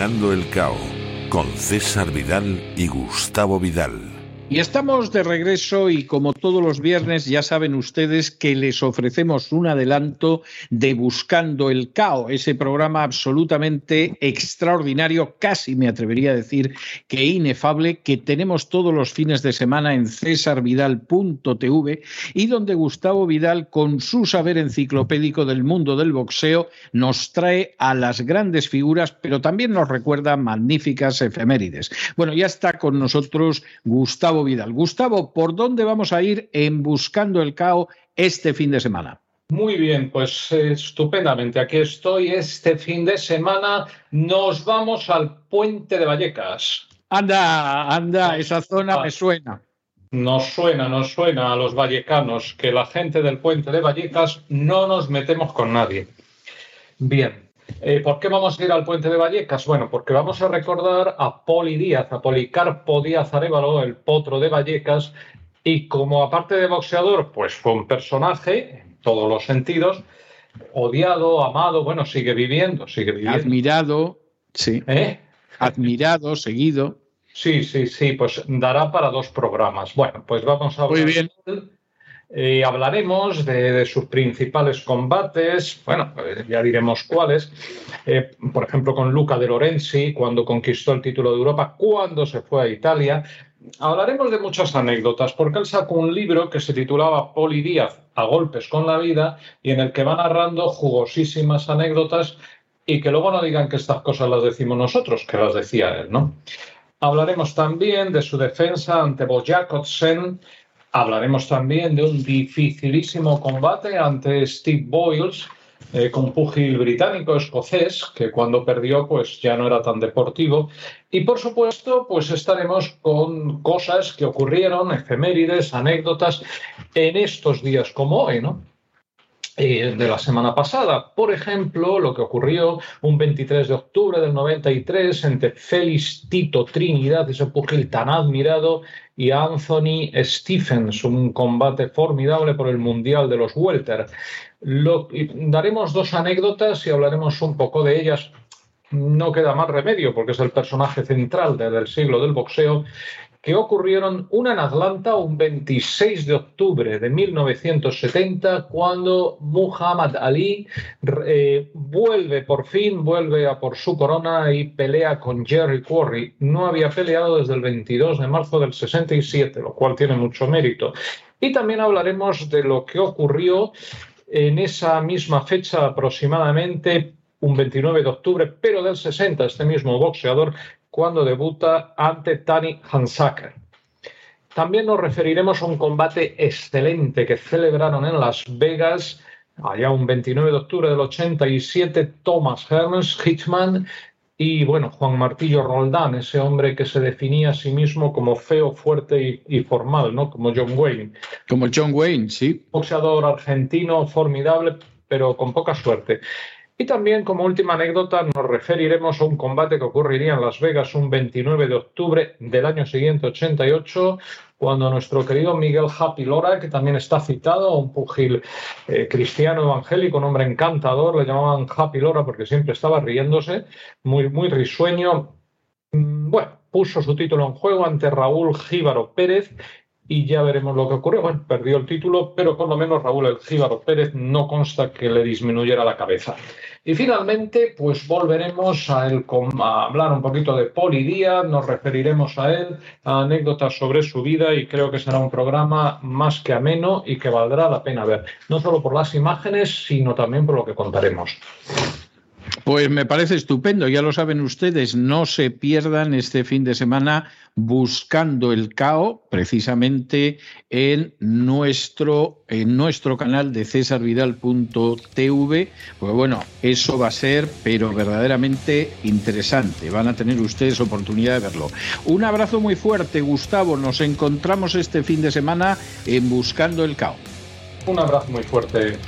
El Cao con César Vidal y Gustavo Vidal. Y estamos de regreso y como todos los viernes ya saben ustedes que les ofrecemos un adelanto de Buscando el Cao, ese programa absolutamente extraordinario, casi me atrevería a decir que inefable, que tenemos todos los fines de semana en cesarvidal.tv y donde Gustavo Vidal, con su saber enciclopédico del mundo del boxeo, nos trae a las grandes figuras, pero también nos recuerda magníficas efemérides. Bueno, ya está con nosotros Gustavo Vidal. Gustavo, ¿por dónde vamos a ir en Buscando el CAO este fin de semana? Muy bien, pues estupendamente. Aquí estoy. Este fin de semana nos vamos al puente de Vallecas. Anda, anda, esa zona me suena. Nos suena, nos suena a los vallecanos que la gente del puente de Vallecas no nos metemos con nadie. Bien, eh, ¿Por qué vamos a ir al puente de Vallecas? Bueno, porque vamos a recordar a Poli Díaz, a Policarpo Díaz Arevalo, el potro de Vallecas, y como aparte de boxeador, pues fue un personaje en todos los sentidos, odiado, amado, bueno, sigue viviendo, sigue viviendo. Admirado, sí. ¿Eh? Admirado, seguido. Sí, sí, sí, pues dará para dos programas. Bueno, pues vamos a Muy bien. Eh, hablaremos de, sus principales combates, bueno, eh, ya diremos cuáles, eh, por ejemplo con Luca de Lorenzi, cuando conquistó el título de Europa, cuando se fue a Italia. Hablaremos de muchas anécdotas, porque él sacó un libro que se titulaba Poli Díaz, a golpes con la vida, y en el que va narrando jugosísimas anécdotas y que luego no digan que estas cosas las decimos nosotros, que las decía él, ¿no? Hablaremos también de su defensa ante Bojakotsen, Hablaremos también de un dificilísimo combate ante Steve Boyles, eh, con púgil británico escocés, que cuando perdió pues ya no era tan deportivo. Y por supuesto, pues estaremos con cosas que ocurrieron, efemérides, anécdotas, en estos días como hoy, ¿no? Eh, de la semana pasada. Por ejemplo, lo que ocurrió un 23 de octubre del 93 entre Félix Tito Trinidad, ese pugil tan admirado, y Anthony Stephens, un combate formidable por el Mundial de los Welter. daremos dos anécdotas y hablaremos un poco de ellas. No queda más remedio porque es el personaje central desde el siglo del boxeo que ocurrieron una en Atlanta un 26 de octubre de 1970 cuando Muhammad Ali eh, vuelve por fin, vuelve a por su corona y pelea con Jerry Quarry. No había peleado desde el 22 de marzo del 67, lo cual tiene mucho mérito. Y también hablaremos de lo que ocurrió en esa misma fecha aproximadamente un 29 de octubre, pero del 60, este mismo boxeador cuando debuta ante Tani Hansaker. También nos referiremos a un combate excelente que celebraron en Las Vegas allá un 29 de octubre del 87 Thomas Hermes Hitchman y bueno, Juan Martillo Roldán, ese hombre que se definía a sí mismo como feo, fuerte y, formal, ¿no? Como John Wayne. Como John Wayne, sí. Boxeador argentino formidable, pero con poca suerte. Y también como última anécdota nos referiremos a un combate que ocurriría en Las Vegas un 29 de octubre del año siguiente, 88, cuando nuestro querido Miguel Happy Lora, que también está citado, un pugil eh, cristiano evangélico, un hombre encantador, le llamaban Happy Lora porque siempre estaba riéndose, muy, muy risueño. Mm, bueno, puso su título en juego ante Raúl Jíbaro Pérez y ya veremos lo que ocurrió. Bueno, perdió el título, pero por lo menos Raúl El Jíbaro Pérez no consta que le disminuyera la cabeza. Y finalmente, pues volveremos a, hablar un poquito de Poli Díaz, nos referiremos a él, a anécdotas sobre su vida y creo que será un programa más que ameno y que valdrá la pena ver, no solo por las imágenes, sino también por lo que contaremos. Pues me parece estupendo, ya lo saben ustedes, no se pierdan este fin de semana buscando el CAO precisamente en nuestro, en nuestro canal de cesarvidal.tv. Pues bueno, eso va a ser, pero verdaderamente interesante. Van a tener ustedes oportunidad de verlo. Un abrazo muy fuerte, Gustavo. Nos encontramos este fin de semana en Buscando el CAO. Un abrazo muy fuerte.